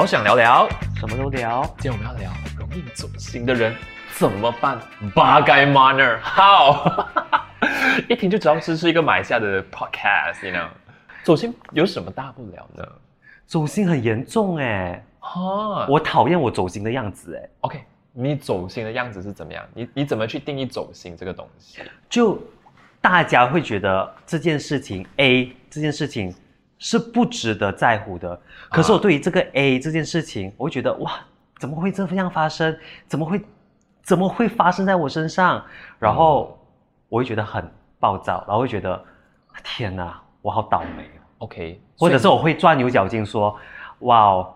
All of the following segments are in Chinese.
好想聊聊，什么都聊。今天我们要聊容易走心的人怎么办？Bagaimana how？一听就知道这是一个马来西亚的 podcast，you know？走心有什么大不了呢？走心很严重哎，哈，我讨厌我走心的样子哎。OK，你走心的样子是怎么样？你你怎么去定义走心这个东西？就大家会觉得这件事情 A 这件事情是不值得在乎的，可是我对于这个 A 这件事情，我会觉得哇，怎么会这样发生？怎么会怎么会发生在我身上？然后我会觉得很暴躁，然后会觉得天哪，我好倒霉哦。OK，或者是我会钻牛角尖说，哇哦，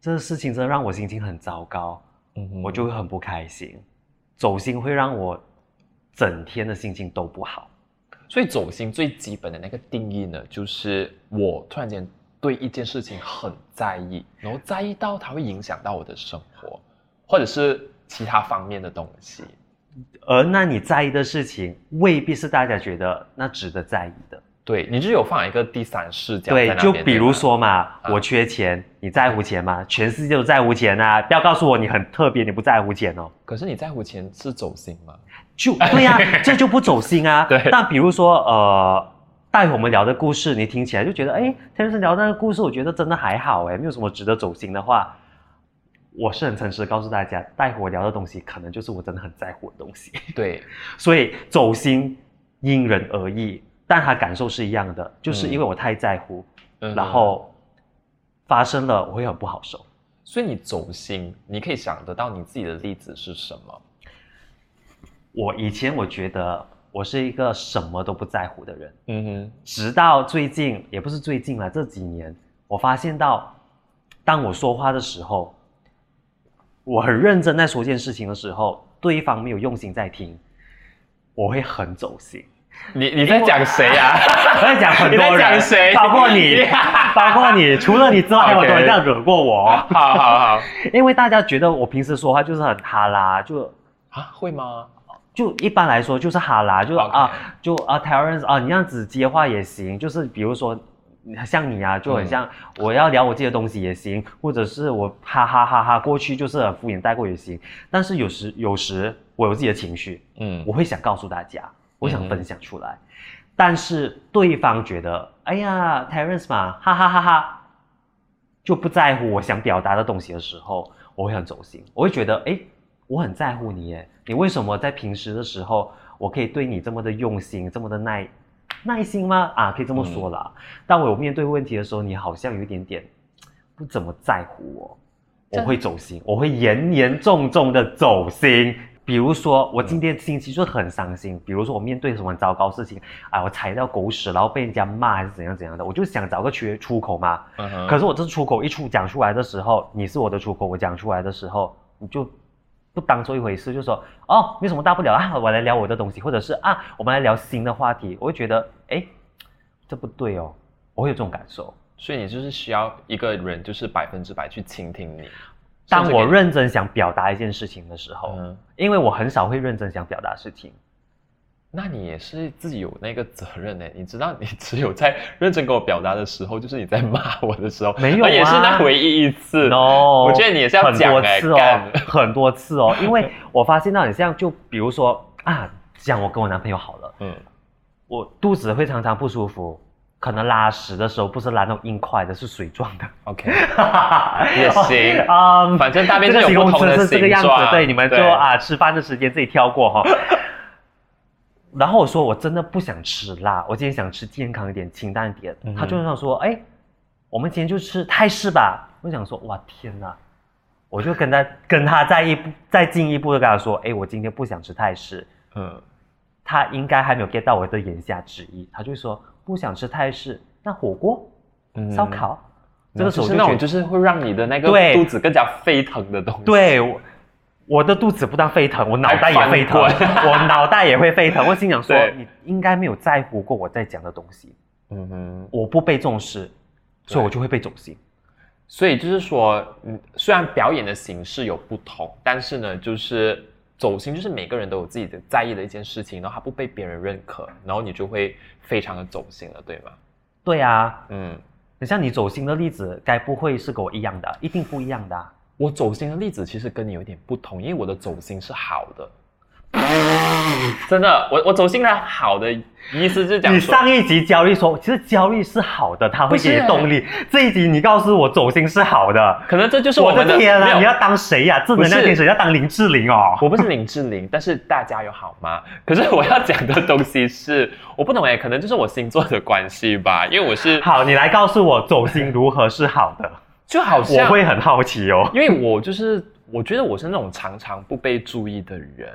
这个事情真的让我心情很糟糕，嗯我就会很不开心。走心会让我整天的心情都不好。所以走心最基本的那个定义呢，就是我突然间对一件事情很在意，然后在意到它会影响到我的生活，或者是其他方面的东西。而那你在意的事情，未必是大家觉得那值得在意的。对你就有放一个第三视角对，就比如说嘛，啊我缺钱，你在乎钱吗？全世界都在乎钱啊！不要告诉我你很特别，你不在乎钱哦。可是你在乎钱是走心吗？就对呀、这就不走心啊。对但比如说，呃，待会我们聊的故事，你听起来就觉得，哎，天生聊的那个故事，我觉得真的还好，哎，没有什么值得走心的话。我是很诚实地告诉大家，待会我聊的东西，可能就是我真的很在乎的东西。对，所以走心因人而异，但他感受是一样的，就是因为我太在乎，嗯然后发生了，我会很不好受。所以你走心，你可以想得到你自己的例子是什么？我以前我觉得我是一个什么都不在乎的人。嗯哼，直到最近，也不是最近了，这几年，我发现到，当我说话的时候，我很认真在说一件事情的时候，对方没有用心在听，我会很走心。你你在讲谁呀、我在讲很多人，讲谁包括你，包括你，除了你之外，还有很多人 OK 这样惹过我。好好好因为大家觉得我平时说话就是很哈拉，就啊，会吗？就一般来说就是哈啦，就啊就啊 Terence 啊，你这样子接话也行，就是比如说像你啊，就很像我要聊我自己的东西也行，或者是我哈哈哈哈过去就是很敷衍带过也行。但是有时有时我有自己的情绪，嗯我会想告诉大家，我想嗯分享出来，但是对方觉得哎呀 Terence 嘛，哈哈哈哈，就不在乎我想表达的东西的时候，我会很走心，我会觉得哎。我很在乎你耶，你为什么在平时的时候，我可以对你这么的用心，这么的耐耐心吗？啊，可以这么说啦。当我有面对问题的时候，你好像有一点点不怎么在乎我，我会走心，我会严严重重的走心。比如说，我今天心情就很伤心。比如说，我面对什么糟糕事情，啊，我踩到狗屎，然后被人家骂还是怎样怎样的，我就想找个缺出口嘛。可是我这出口一出讲出来的时候，你是我的出口，我讲出来的时候，你就不当做一回事，就说哦，没什么大不了啊，我来聊我的东西，或者是啊，我们来聊新的话题，我会觉得哎，这不对哦，我会有这种感受。所以你就是需要一个人，就是百分之百去倾听你。当我认真想表达一件事情的时候，嗯，因为我很少会认真想表达事情，那你也是自己有那个责任呢。你知道，你 只有在认真跟我表达的时候，就是你在骂我的时候，没有啊也是那唯一一次。no，我觉得你也是要很讲哎多次哦干，很多次哦，因为 我发现到你这样，就比如说啊，讲我跟我男朋友好了，嗯，我肚子会常常不舒服，可能拉屎的时候不是拉那种硬块的，是水状的。OK，也行啊、反正大便是有不同的词是这个样子形状，对，你们就啊吃饭的时间自己挑过哈。然后我说我真的不想吃辣，我今天想吃健康一点、清淡一点。嗯他就想说，哎，我们今天就吃泰式吧。我想说，哇天哪！我就跟他跟他再一步 再进一步的跟他说，哎，我今天不想吃泰式。嗯，他应该还没有 get 到我的言下之意，他就说不想吃泰式，那火锅、嗯烧烤，这个时候是那种就是会让你的那个对肚子更加沸腾的东西。对我，的肚子不但沸腾，我脑袋也沸腾，我脑袋也会沸腾。我心想说，你应该没有在乎过我在讲的东西，嗯哼，我不被重视，所以我就会被走心。所以就是说，嗯，虽然表演的形式有不同，但是呢，就是走心，就是每个人都有自己的在意的一件事情，然后他不被别人认可，然后你就会非常的走心了，对吗？对啊，嗯，你像你走心的例子，该不会是跟我一样的？一定不一样的啊、我走心的例子其实跟你有点不同，因为我的走心是好的。真的，我我走心的好的意思就是讲你，上一集焦虑说，其实焦虑是好的，它会给你动力。这一集你告诉我走心是好的，可能这就是我们的天啊！你要当谁呀、正能量天使要当林志玲哦。我不是林志玲，但是大家有好吗？可是我要讲的东西是，我不懂哎，可能就是我星座的关系吧，因为我是好，你来告诉我走心如何是好的，就好像我会很好奇哦。因为我就是我觉得我是那种常常不被注意的人，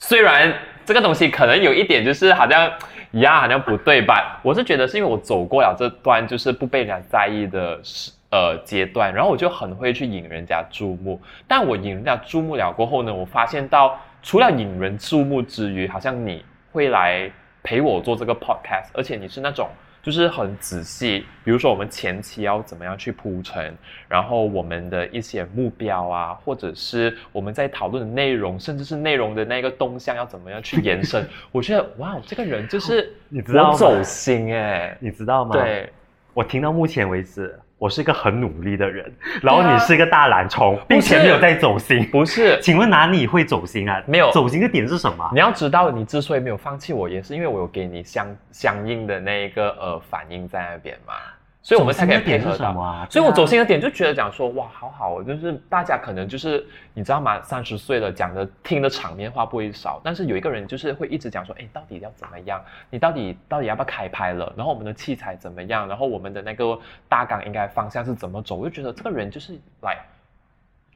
虽然这个东西可能有一点就是好像呀好像不对吧，我是觉得是因为我走过了这段就是不被人家在意的时呃阶段，然后我就很会去引人家注目，但我引人家注目了过后呢，我发现到除了引人注目之余，好像你会来陪我做这个 podcast，而且你是那种。就是很仔细，比如说我们前期要怎么样去铺陈，然后我们的一些目标啊，或者是我们在讨论的内容，甚至是内容的那个动向要怎么样去延伸。我觉得哇，这个人就是 你知道我走心哎、你知道吗？，对，我听到目前为止，我是一个很努力的人，然后你是一个大懒虫，并且没有在走心。不是。请问哪里会走心啊？没有走心的点是什么？你要知道，你之所以没有放弃我，也是因为我有给你相相应的那一个呃反应在那边嘛，所以我们才可以配合到。是什么啊？所以我走心的点就觉得讲说哇，好好哦，就是大家可能就是你知道吗？三十岁了，讲的听的场面话不会少，但是有一个人就是会一直讲说，哎，到底要怎么样？你到底到底要不要开拍了？然后我们的器材怎么样？然后我们的那个大纲应该方向是怎么走？我就觉得这个人就是来，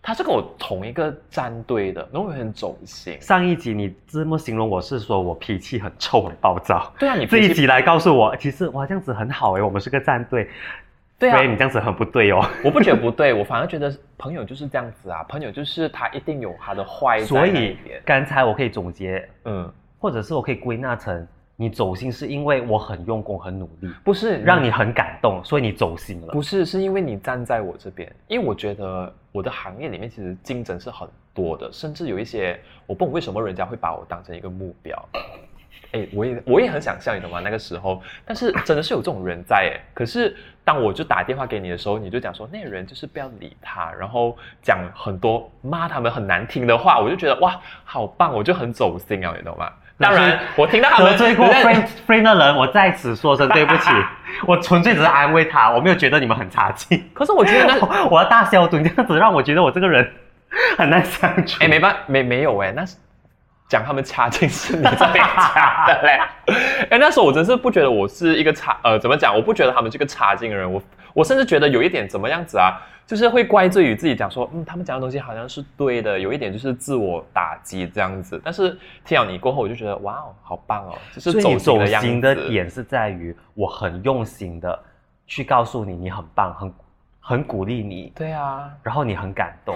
他是跟我同一个战队的，然后我很走心。上一集你这么形容我是说我脾气很臭很暴躁，对啊，你这一集来告诉我，其实哇这样子很好哎，我们是个战队。对啊所以你这样子很不对哦。我不觉得不对，我反而觉得朋友就是这样子啊，朋友就是他一定有他的坏所以。刚才我可以总结，嗯，或者是我可以归纳成你走心是因为我很用功很努力，不是让你很感动，所以你走心了。不是，是因为你站在我这边，因为我觉得我的行业里面其实竞争是很多的，甚至有一些我不懂为什么人家会把我当成一个目标。哎，我也我也很想笑，你懂吗？那个时候，但是真的是有这种人在哎。可是当我就打电话给你的时候，你就讲说那个人就是不要理他，然后讲很多骂他们很难听的话，我就觉得哇，好棒，我就很走心啊，你懂吗？当然，我听到他们得罪过 friend friend 的人，我在此说声对不起，我纯粹只是安慰他，我没有觉得你们很差劲。可是我觉得那 我要大消毒，这样子让我觉得我这个人很难相处。哎，没办没没有哎，那是讲他们差劲是你这边讲的嘞。哎，那时候我真是不觉得我是一个差呃，怎么讲？我不觉得他们是个差劲的人，我我甚至觉得有一点怎么样子啊，就是会怪罪于自己，讲说嗯，他们讲的东西好像是对的，有一点就是自我打击这样子。但是听了你过后，我就觉得哇哦，好棒哦，就是走。心的点是在于我很用心的去告诉你你很棒，很很鼓励你，对啊，然后你很感动，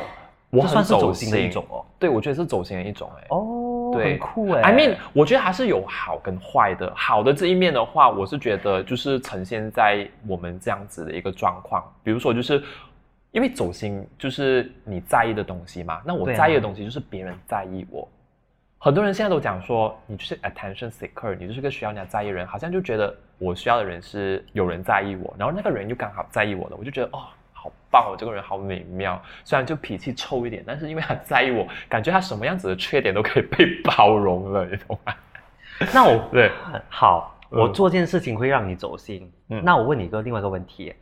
我很这算是走走心的一种哦。对，我觉得是走心的一种哎。哦，对很酷哎。I mean，我觉得还是有好跟坏的。好的这一面的话，我是觉得就是呈现在我们这样子的一个状况，比如说就是因为走心就是你在意的东西嘛，那我在意的东西就是别人在意我。很多人现在都讲说你就是 attention seeker，你就是个需要人家在意的人，好像就觉得我需要的人是有人在意我，然后那个人又刚好在意我的，我就觉得哦。好棒哦，这个人好美妙。虽然就脾气臭一点，但是因为他在意我，感觉他什么样子的缺点都可以被包容了，你懂吗？那我 对，好，嗯我做件事情会让你走心。嗯那我问你一个另外一个问题，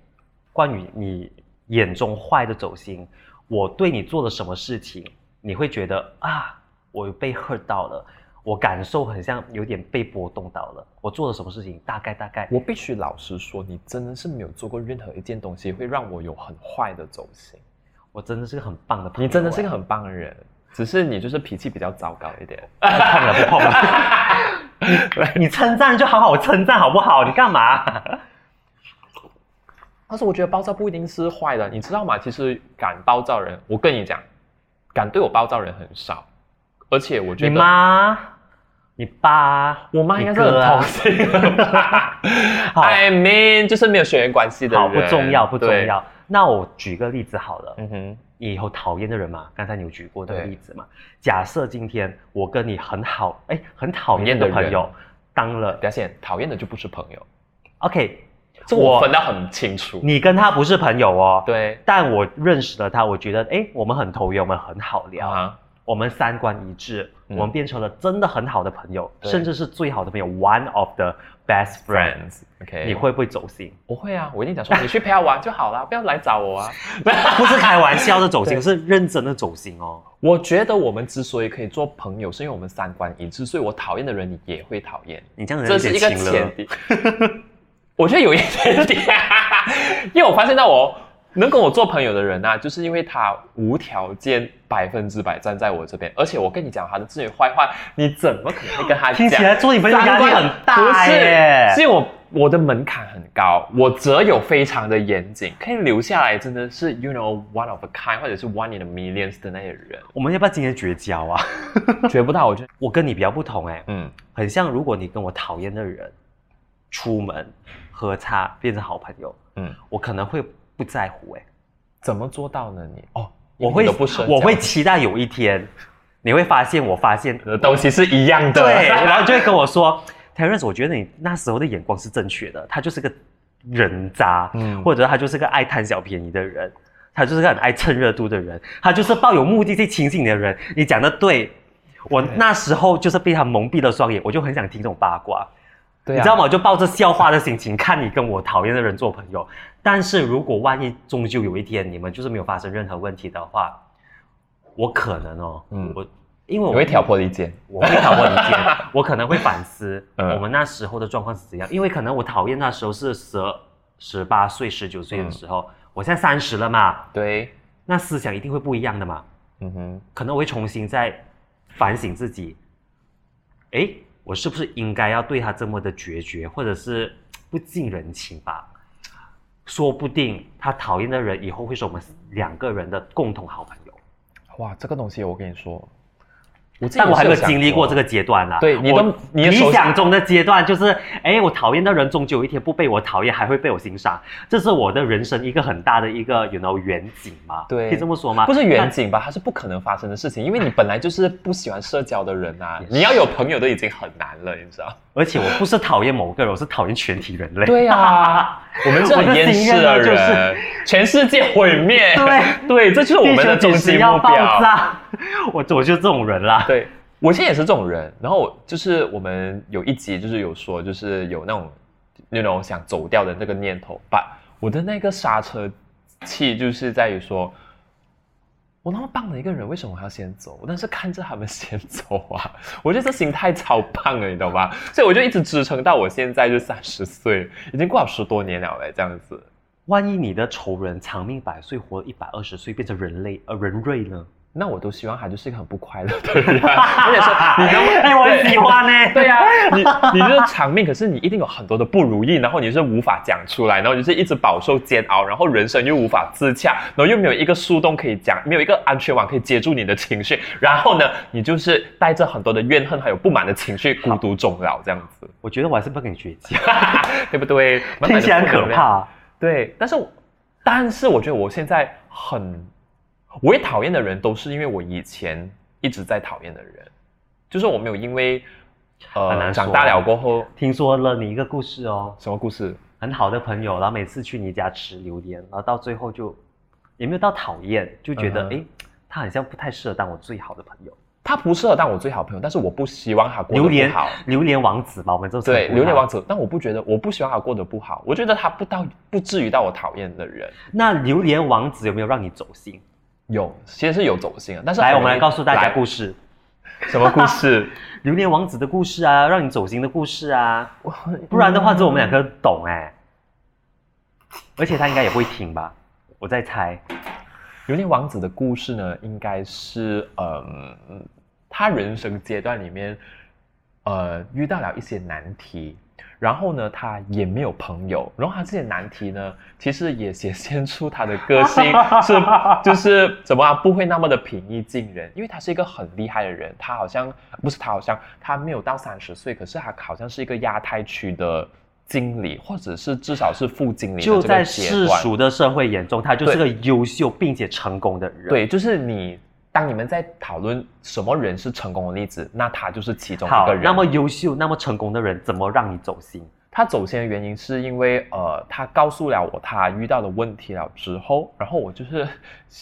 关于你眼中坏的走心，我对你做了什么事情，你会觉得啊，我被 hurt 到了，我感受很像有点被波动到了。我做了什么事情？大概大概，我必须老实说，你真的是没有做过任何一件东西会让我有很坏的走心。我真的是个很棒的朋友。你真的是个哎很棒的人，只是你就是脾气比较糟糕一点。不碰了不碰了。你称赞就好好称赞好不好？你干嘛？但是我觉得暴躁不一定是坏的，你知道吗？其实敢暴躁人，我跟你讲，敢对我暴躁人很少，而且我觉得你得妈、你爸、我妈应该是同情的吧 好？I mean，就是没有血缘关系的人，好不重要不重。要。那我举个例子好了，嗯哼，你以后讨厌的人嘛，刚才你有举过那个例子嘛？假设今天我跟你很好，哎，很讨厌的朋友当了表现讨厌的就不是朋友。，OK，这我我分得很清楚。你跟他不是朋友哦，对但我认识了他，我觉得哎，我们很投缘，我们很好聊，啊，我们三观一致，嗯我们变成了真的很好的朋友，甚至是最好的朋友，one of the best friends。friends，OK，、你会不会走心？我会啊，我一定讲说你去陪他玩就好了，不要来找我啊。不是开玩笑的走心，是认真的走心哦。我觉得我们之所以可以做朋友，是因为我们三观一致，所以我讨厌的人你也会讨厌，你这样子这是一个前提。我觉得有一点点，因为我发现到我能跟我做朋友的人啊，就是因为他无条件百分之百站在我这边，而且我跟你讲他的这些坏话，你怎么可能会跟他讲？听起来做你朋友压力很不大是，耶。是因为我我的门槛很高，我择友非常的严谨，可以留下来真的是 you know one of a kind 或者是 one in a millions 的那些人，我们要不要今天绝交啊？绝不到。我觉得，我跟你比较不同哎，嗯，很像如果你跟我讨厌的人出门喝茶变成好朋友，嗯嗯，我可能会不在乎哎，怎么做到呢？你？哦，我会我会期待有一天你会发现我发现的东西是一样的，对，然后就会跟我说，Terence，我觉得你那时候的眼光是正确的，他就是个人渣，嗯或者他就是个爱贪小便宜的人，他就是个很爱蹭热度的人，他就是抱有目的去亲近你的人。你讲的对，我那时候就是被他蒙蔽了双眼，我就很想听这种八卦，对啊。你知道吗？我就抱着笑话的心情看你跟我讨厌的人做朋友。但是如果万一终究有一天你们就是没有发生任何问题的话，我可能哦，嗯。嗯，我因为我你会挑拨离间，我会挑拨离间，我可能会反思嗯。我们那时候的状况是怎样，因为可能我讨厌那时候是十十八岁、十九岁的时候，我现在三十了嘛，对，那思想一定会不一样的嘛，嗯哼，可能我会重新再反省自己，诶，我是不是应该要对他这么的决绝，或者是不近人情吧？说不定他讨厌的人以后会是我们两个人的共同好朋友，哇，这个东西我跟你说，我但我还没有经历过这个阶段啦。对你都你的手想中的阶段就是，哎，我讨厌的人终究有一天不被我讨厌，还会被我欣赏，这是我的人生一个很大的一个，you know 远景嘛。对可以这么说吗？不是远景吧？它是不可能发生的事情，因为你本来就是不喜欢社交的人啊，你要有朋友都已经很难了，你知道？而且我不是讨厌某个人，我是讨厌全体人类。对啊，我们是很厌世的人，全世界毁灭。对对，这就是我们的终极目标。炸，我我就这种人啦。对我现在也是这种人，然后就是我们有一集就是有说，就是有那种那种想走掉的那个念头，把我的那个刹车器就是在于说。我那么棒的一个人，为什么我要先走？但是看着他们先走啊，我觉得这心态超棒了，你懂吗？所以我就一直支撑到我现在就三十岁，已经过了十多年了哎，这样子。万一你的仇人长命百岁，活一百二十岁，变成人类呃人瑞呢？那我都希望他就是一个很不快乐的人，而且说你 能不哎，我很喜欢呢。对呀、你你就是长命，可是你一定有很多的不如意，然后你是无法讲出来，然后你就是一直饱受煎熬，然后人生又无法自洽，然后又没有一个树洞可以讲，没有一个安全网可以接住你的情绪，然后呢，你就是带着很多的怨恨还有不满的情绪，孤独终老这样子，我觉得我还是不跟你绝交，对不对？听起来很。可怕。对，但是但是我觉得我现在很，我也讨厌的人都是因为我以前一直在讨厌的人，就是我没有因为呃长大了过后听说了你一个故事哦，什么故事？很好的朋友，然后每次去你家吃榴莲，然后到最后就也没有到讨厌，就觉得嗯哼诶，他好像不太适合当我最好的朋友。他不适合当我最好朋友，但是我不希望他过得榴莲不好。榴莲王子吧，我们就称对，榴莲王子，但我不觉得，我不希望他过得不好，我觉得他不到不至于到我讨厌的人。那榴莲王子有没有让你走心？有，其实是有走心啊，但是来，我们来告诉大家故事，什么故事？榴莲王子的故事啊，让你走心的故事啊，不然的话，只有我们两个懂哎、而且他应该也不会听吧，我在猜。榴莲王子的故事呢，应该是嗯，他人生阶段里面，呃，遇到了一些难题，然后呢，他也没有朋友，然后他这些难题呢，其实也显现出他的个性 是就是怎么啊，不会那么的平易近人，因为他是一个很厉害的人，他好像不是他好像他没有到三十岁，可是他好像是一个亚太区的。经理，或者是至少是副经理就在世俗的社会眼中，他就是个优秀并且成功的人。，对，就是你，当你们在讨论什么人是成功的例子，那他就是其中一个人。，那么优秀、那么成功的人，怎么让你走心？他走心的原因是因为呃，他告诉了我他遇到的问题了之后，然后我就是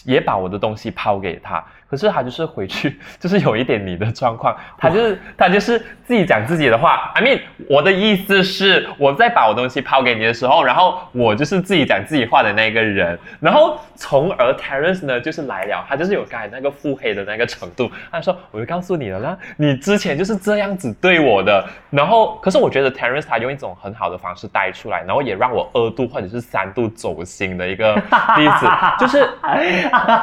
也把我的东西抛给他，可是他就是回去 就是有一点你的状况，他就是他就是自己讲自己的话。I mean，我的意思是我在把我东西抛给你的时候，然后我就是自己讲自己话的那个人，然后从而 Terence 呢就是来了，他就是有刚才那个腹黑的那个程度，他说我就告诉你了啦，你之前就是这样子对我的，然后可是我觉得 Terence 他用一种很好的方式带出来，然后也让我二度或者是三度走心的一个 例子，就是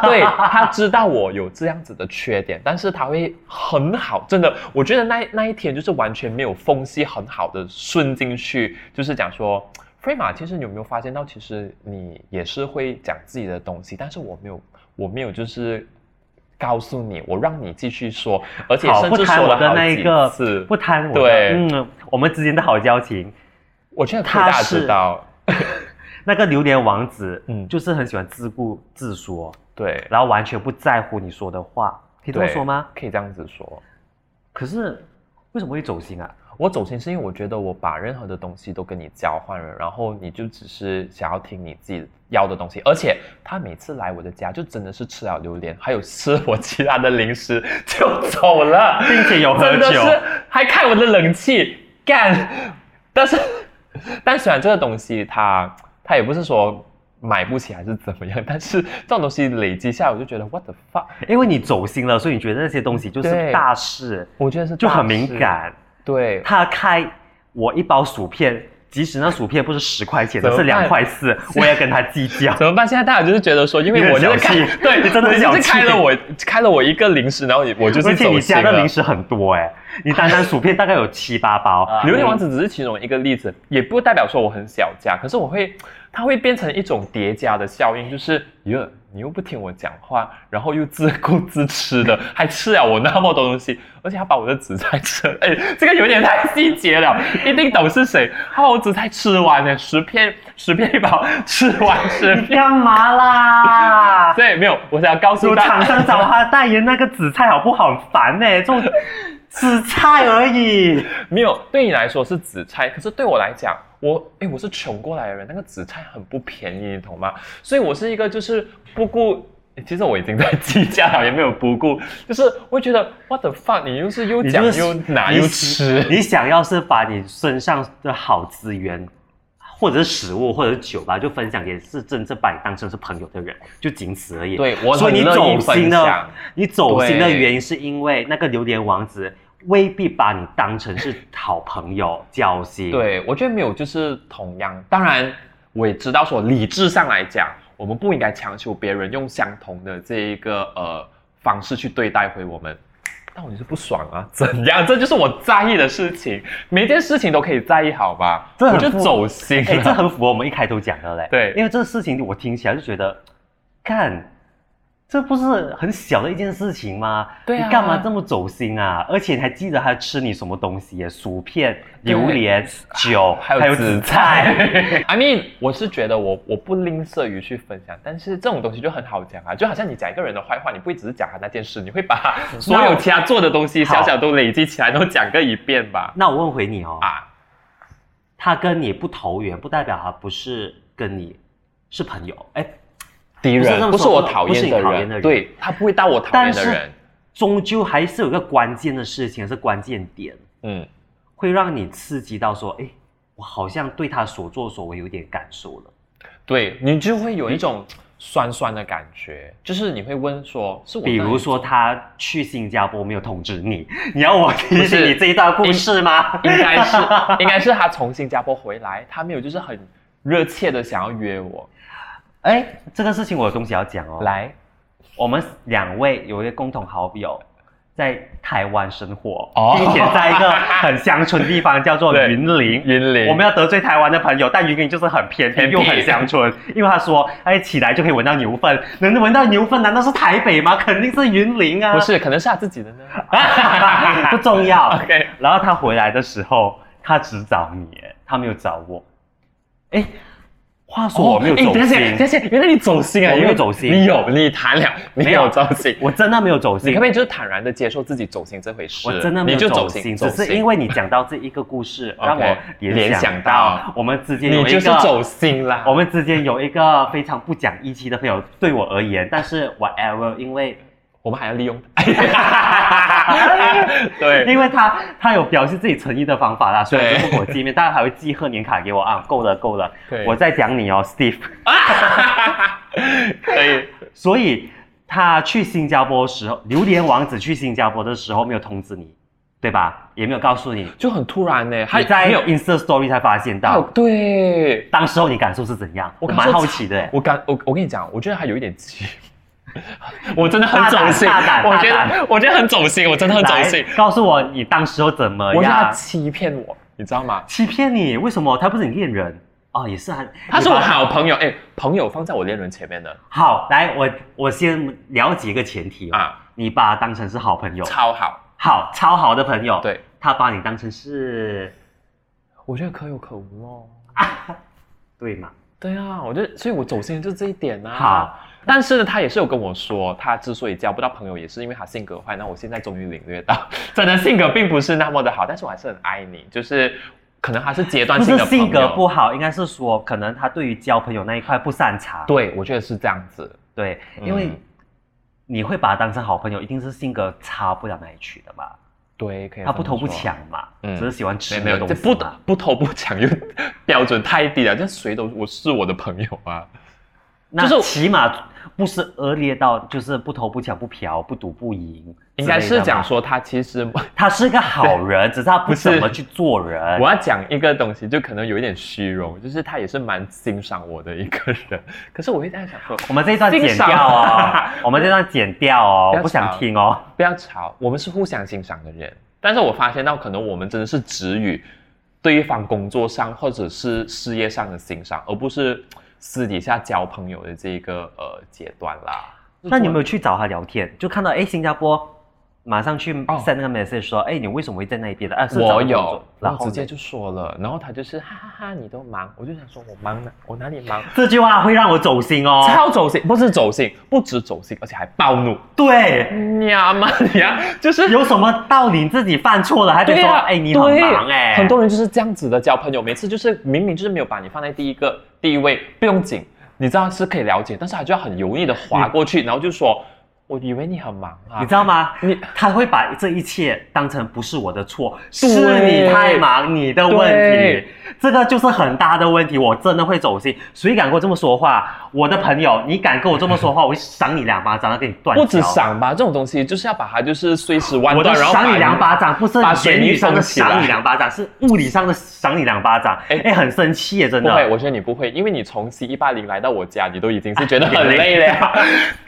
对他知道我有这样子的缺点，但是他会很好，真的，我觉得那那一天就是完全没有缝隙，很好的顺进去，就是讲说。飞马，其实你有没有发现到，其实你也是会讲自己的东西，但是我没有，我没有就是告诉你，我让你继续说，而且甚至说了好几次，不贪我的，对，嗯，我们之间的好交情。我觉得大家知道，那个榴莲王子，嗯，就是很喜欢自顾自说，对，然后完全不在乎你说的话，可以这么说吗？可以这样子说。可是为什么会走心啊？我走心是因为我觉得我把任何的东西都跟你交换了，然后你就只是想要听你自己要的东西，而且他每次来我的家就真的是吃了榴莲，还有吃我其他的零食就走了，并且有喝酒，还开我的冷气干。但是，但虽然这个东西他他也不是说买不起还是怎么样，但是这种东西累积下来，我就觉得 what the fuck，因为你走心了，所以你觉得那些东西就是大事，我觉得是就很敏感。对他开我一包薯片，即使那薯片不是十块钱，的，是两块四，我也跟他计较。怎么办？现在大家就是觉得说，因为我就是开，对你真的就是开了我开了我一个零食，然后我就是而且你家的零食很多哎，你单单薯片大概有七八包。榴莲王子只是其中一个例子，也不代表说我很小家，可是我会，它会变成一种叠加的效应，就是哟。你又不听我讲话，然后又自顾自吃的，还吃了我那么多东西，而且还把我的紫菜吃，哎，这个有点太细节了，一定懂是谁。他把我紫菜吃完呢，十片十片一包，吃完十片。干嘛啦？对，没有，我想要告诉大家，厂商找他代言那个紫菜好不好？很烦呢，这种紫菜而已。没有，对你来说是紫菜，可是对我来讲。我哎，我是穷过来的人，那个紫菜很不便宜，你懂吗？所以我是一个就是不顾，其实我已经在计价了，也没有不顾，就是我觉得 what the fuck，你又是又讲又拿又吃，你想要是把你身上的好资源，或者是食物，或者是酒吧，就分享给是真正把你当成是朋友的人，就仅此而已。对，我所以你走心的，你走心的原因是因为那个榴莲王子。未必把你当成是好朋友交心。对，我觉得没有，就是同样。当然，我也知道说理智上来讲，我们不应该强求别人用相同的这一个呃方式去对待回我们。但我就是不爽啊，怎样？这就是我在意的事情。每件事情都可以在意，好吧？我就走心。哎，这很符合我们一开头讲的嘞。对，因为这个事情我听起来就觉得，看。这不是很小的一件事情吗？对啊，你干嘛这么走心啊？而且你还记得他吃你什么东西？薯片、榴莲、酒，还有紫菜。I mean，我是觉得我我不吝啬于去分享，但是这种东西就很好讲啊，就好像你讲一个人的坏话，你不会只是讲他那件事，你会把所有其他做的东西小小都累积起来，都讲个一遍吧。那我问回你哦，啊，他跟你不投缘，不代表他不是跟你是朋友，哎。敌人不是我讨厌的人，对他不会到我讨厌的人。终究还是有个关键的事情是关键点，嗯，会让你刺激到说，哎，我好像对他所作所为有点感受了。对你就会有一种酸酸的感觉，就是你会问说，是我？比如说他去新加坡没有通知你，你要我提醒你这一段故事吗？应该是，应该是他从新加坡回来，他没有就是很热切的想要约我。哎，这个事情我有东西要讲哦。来，我们两位有一个共同好友，在台湾生活，并且在一个很乡村地方，叫做云林。云林，我们要得罪台湾的朋友，但云林就是很偏僻又很乡村，因为他说，哎，起来就可以闻到牛粪，能闻到牛粪，难道是台北吗？肯定是云林啊。不是，可能是他自己的呢。不重要。OK。然后他回来的时候，他只找你，他没有找我。哎。话说我没有走哎等一下等下，原来你走心啊！我没有走心你有，你谈了，你没有有走心。我真的没有走心你可不。可以就是坦然的接受自己走心这回事？我真的没有走心，只是因为你讲到这一个故事让我联联想到我们之间有你一个就是走心啦。我们之间有一个非常不讲义气的朋友，对我而言，但是 whatever，因为我们还要利用。对，因为他他有表示自己诚意的方法啦，虽然对就不跟我见面，但还会寄贺年卡给我啊，够了够了，我在讲你哦，Steve。可以。所以他去新加坡的时候，榴莲王子去新加坡的时候没有通知你，对吧？也没有告诉你，就很突然呢，还你在没有 Insta Story 才发现哦到。，对，当时候你感受是怎样？我蛮好奇的。我感我我跟你讲，我觉得还有一点气，我真的很走心，我觉得我觉得很走心，我真的很走心，告诉我你当时候怎么样？欺骗我，你知道吗？欺骗你？为什么？他不是你恋人哦，也是啊。他是我好朋友，哎，朋友放在我恋人前面的好，来，我我先了解一个前提哦，啊，你把他当成是好朋友，超好，好，超好的朋友，，对，他把你当成是，我觉得可有可无哦。对嘛？对啊，我觉得，所以我走心就是这一点啊。好，但是呢，他也是有跟我说，他之所以交不到朋友，也是因为他性格坏。那我现在终于领略到，真的性格并不是那么的好，但是我还是很爱你，就是可能他是阶段性的性格不好，应该是说可能他对于交朋友那一块不擅长，对，我觉得是这样子。对，嗯因为你会把他当成好朋友，一定是性格差不了哪里去的嘛。对，可以。他不偷不，抢嘛，嗯只是喜欢吃没有东西不。不偷不抢又标准太低了，这谁都我是我的朋友啊。那就是起码不是恶劣到就是不偷不抢不嫖不赌不赢，应该是讲，说他其实，他是个好人，只是他不怎么去做人。我要讲一个东西，就可能有一点虚荣，就是他也是蛮欣赏我的一个人。可是我会在想说，我们这一段剪掉哦，我们这段剪掉哦，不我不想听哦。不要吵，我们是互相欣赏的人。但是我发现到，可能我们真的是只与对方工作上或者是事业上的欣赏，而不是私底下交朋友的这一个呃阶段啦。那你有没有去找他聊天？就看到哎，新加坡马上去哦 send 那个 message 说，哎，你为什么会在那边的？啊，是找工我有作，然后呢然后直接就说了，然后他就是哈哈哈，你都忙，我就想说我忙呢，我哪里忙？这句话会让我走心哦。超走心，不是走心，不止走心，而且还暴怒。对，你呀妈你呀，就是有什么道理？你自己犯错了还得说，对啊，哎，你很对忙哎。很多人就是这样子的交朋友，每次就是明明就是没有把你放在第一个第一位，不用紧，你知道是可以了解，但是他就要很油腻的划过去，然后就说，我以为你很忙啊，你知道吗？你他会把这一切当成不是我的错，是。你太忙，你的问题，这个就是很大的问题，我真的会走心。谁敢跟我这么说话？我的朋友，你敢跟我这么说话，我会赏你两巴掌，给你断不止。赏吧，这种东西就是要把它就是碎尸万段，然后赏你两巴掌，不是言语上的赏你两巴掌，是物理上的赏你两巴掌。哎哎，很生气耶，真的不会，我觉得你不会，因为你从 C 一八零来到我家，你都已经是觉得很 累了。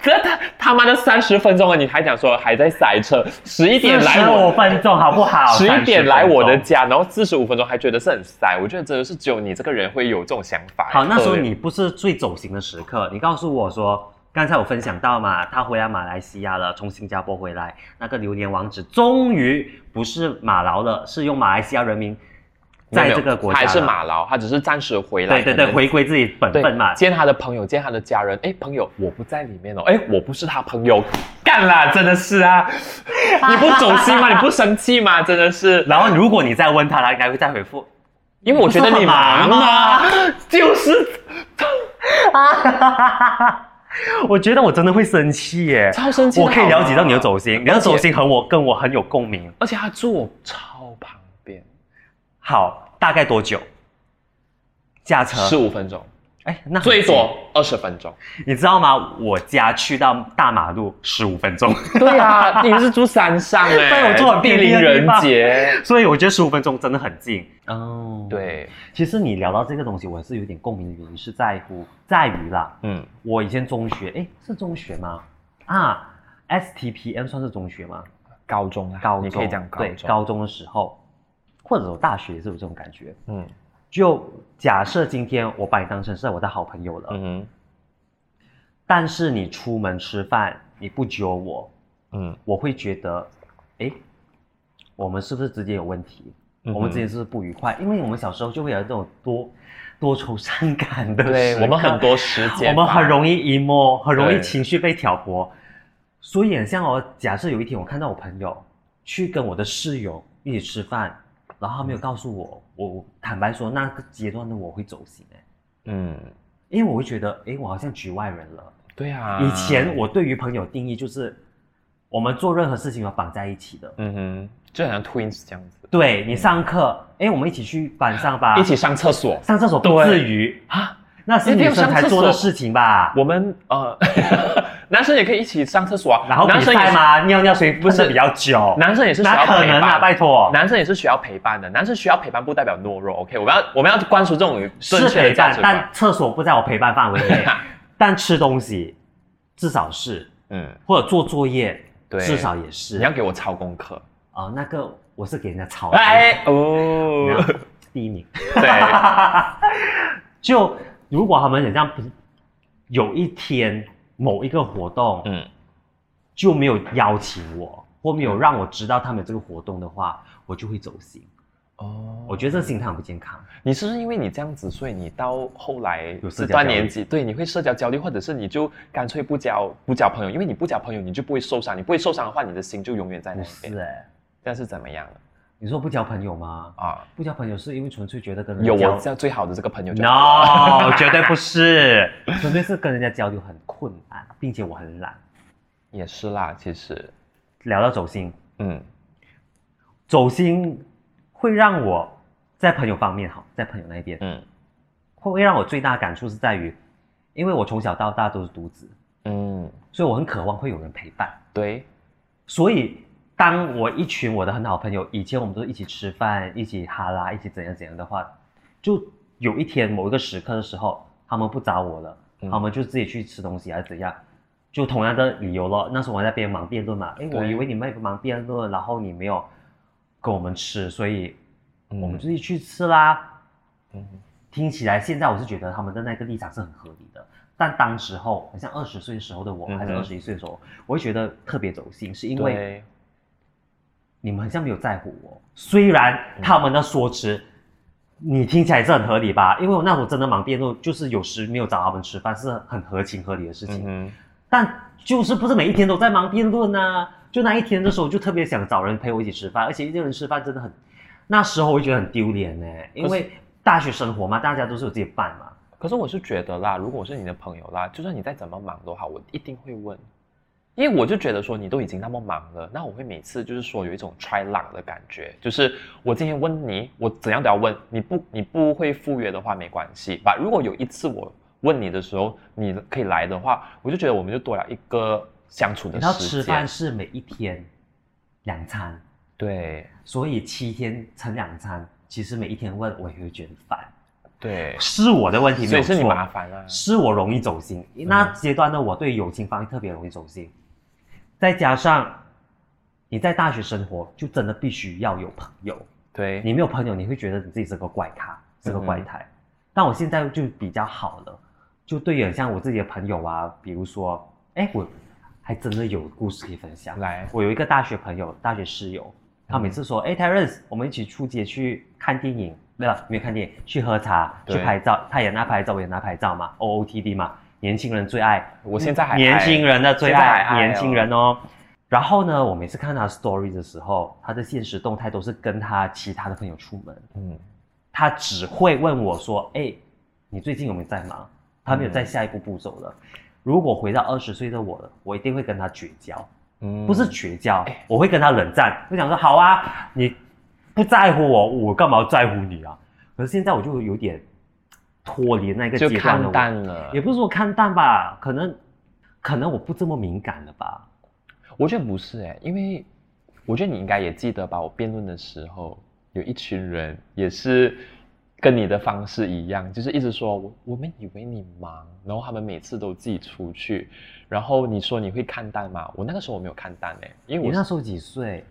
这他他妈的三十分钟了，你还讲说还在塞车，十一点来我五分钟好不好？十一点来我的30分钟。家，然后四十五分钟还觉得是很塞，我觉得真的是只有你这个人会有这种想法。好，那时候你不是最走心的时刻，你告诉我说，刚才我分享到嘛，他回来马来西亚了，从新加坡回来，那个榴莲王子终于不是马劳了，是用马来西亚人民在这个国家还是了马劳，他只是暂时回来，对对对，回归自己本分嘛。见他的朋友，见他的家人。哎，朋友，我不在里面哦。哎，我不是他朋友，干啦，真的是啊！你不走心吗？你不生气吗？真的是，然后如果你再问他，他应该会再回复。因为我觉得你忙不是很啊，就是。我觉得我真的会生气耶，超生气我可以了解到你的走心，你的走心和我跟我很有共鸣。而且他住我超旁边，好，大概多久？驾车？十五分钟，哎，那很最近多二十分钟。你知道吗？我家去到大马路十五分钟，对啊，你是住山上哎，对我住很地偏僻灵人杰。所以我觉得十五分钟真的很近。哦，，对，其实你聊到这个东西，我是有点共鸣的原因是在乎在于啦，嗯，我以前中学，哎，是中学吗？啊，STPM 算是中学吗？高中啊，高中你可以讲高对，高中的时候，或者我大学也是有这种感觉。嗯就假设今天我把你当成是我的好朋友了，嗯但是你出门吃饭你不揪我，嗯，我会觉得，哎，我们是不是之间有问题？我们之间是不是不愉快？因为我们小时候就会有这种多 多愁善感的对我们很多时间我们很容易 emo，很容易情绪被挑拨。所以很像哦，假设有一天我看到我朋友去跟我的室友一起吃饭，然后他没有告诉我，我坦白说那个阶段的我会走心哎，嗯，因为我会觉得哎，我好像局外人了。对啊，以前我对于朋友定义就是，我们做任何事情要绑在一起的。嗯哼，就好像 twins 这样子，对你上课，哎，我们一起去班上吧，一起上厕所上厕所不至于，啊。那是女生才做的事情吧？我们呃，男生也可以一起上厕所啊，然后男生也是赛吗？尿尿谁不是比较久？男生也是需要陪！伴，拜托，男生也是需要陪伴的，男生需要陪伴不代表懦弱，OK？我们要我们要关注这种正是确的陪伴，价值观但。厕所不在我陪伴范围内。但吃东西至少是，嗯，或者做作业，对至少也是。你要给我抄功课。哦，那个我是给人家抄的，哎哦，第一名。对，就如果他们这样有一天某一个活动，嗯，就没有邀请我，或没有让我知道他们这个活动的话，我就会走心。哦，我觉得这心态很不健康。你是不是因为你这样子，所以你到后来这有社交焦虑段年纪，对，你会社交焦虑，或者是你就干脆不交不交朋友，因为你不交朋友，你就不会受伤，你不会受伤的话，你的心就永远在那边。是哎、但是怎么样你说不交朋友吗？啊？不交朋友是因为纯粹觉得跟人交有我这样最好的这个朋友就好了 No，绝对不是，纯粹是跟人家交流很困难，并且我很懒。也是啦，其实，聊到走心，嗯走心会让我在朋友方面好，在朋友那一边嗯会让我最大的感触是在于，因为我从小到大都是独子，嗯，所以我很渴望会有人陪伴。对，所以当我一群我的很好朋友，以前我们都一起吃饭、一起哈拉、一起怎样怎样的话，就有一天某一个时刻的时候，他们不找我了，嗯他们就自己去吃东西还是怎样，就同样的理由咯。那时候我在边忙辩论嘛，诶，对我以为你们忙辩论，然后你没有跟我们吃，所以嗯我们自己去吃啦。嗯听起来现在我是觉得他们的那个立场是很合理的，但当时候，好像二十岁时候的我，还是二十一岁的时候，我会觉得特别走心，是因为对，你们好像没有在乎我。虽然他们的说辞，你听起来是很合理吧？因为我那时候真的忙辩论，就是有时没有找他们吃饭，是很合情合理的事情。嗯，但就是不是每一天都在忙辩论啊？就那一天的时候，就特别想找人陪我一起吃饭，而且一个人吃饭真的很，那时候我会觉得很丢脸呢，因为大学生活嘛，大家都是有自己的伴嘛。可是我是觉得啦，如果我是你的朋友啦，就算你再怎么忙都好，我一定会问，因为我就觉得说你都已经那么忙了，那我会每次就是说有一种 try 浪的感觉，就是我今天问你，我怎样都要问，你不你不会赴约的话没关系吧？如果有一次我问你的时候，你可以来的话，我就觉得我们就多了一个相处的时间。吃饭是每一天两餐，对所以七天乘两餐，其实每一天问我也会觉得烦，对，是我的问题所以是你麻烦啊。是我容易走心。那阶段呢，我对友情方面特别容易走心，再加上你在大学生活，就真的必须要有朋友。对，你没有朋友，你会觉得你自己是个怪咖，是个怪胎。但我现在就比较好了，就对于很像我自己的朋友啊，比如说，哎，我还真的有故事可以分享。来，我有一个大学朋友，大学室友，他每次说，哎、t e e e 我们一起出街去看电影，没有？没有看电影，去喝茶，去拍照，他也拿拍照，我也拿拍照嘛，OOTD 嘛，年轻人最爱，我现在还年轻人的最爱，年轻人哦。然后呢，我每次看他 story 的时候，他的现实动态都是跟他其他的朋友出门，嗯，他只会问我说：“哎，你最近有没有在忙？”他没有在下一步步骤了。如果回到二十岁的我了，我一定会跟他绝交，嗯不是绝交，我会跟他冷战。我想说，好啊，你不在乎我，我干嘛要在乎你啊？可是现在我就有点脱离那个就阶段了看淡了，也不是说看淡吧，可能可能我不这么敏感了吧。我觉得不是哎、因为我觉得你应该也记得吧，我辩论的时候有一群人也是跟你的方式一样，就是一直说我我们以为你忙，然后他们每次都自己出去，然后你说你会看淡吗？我那个时候我没有看淡哎、因为我你那时候几岁？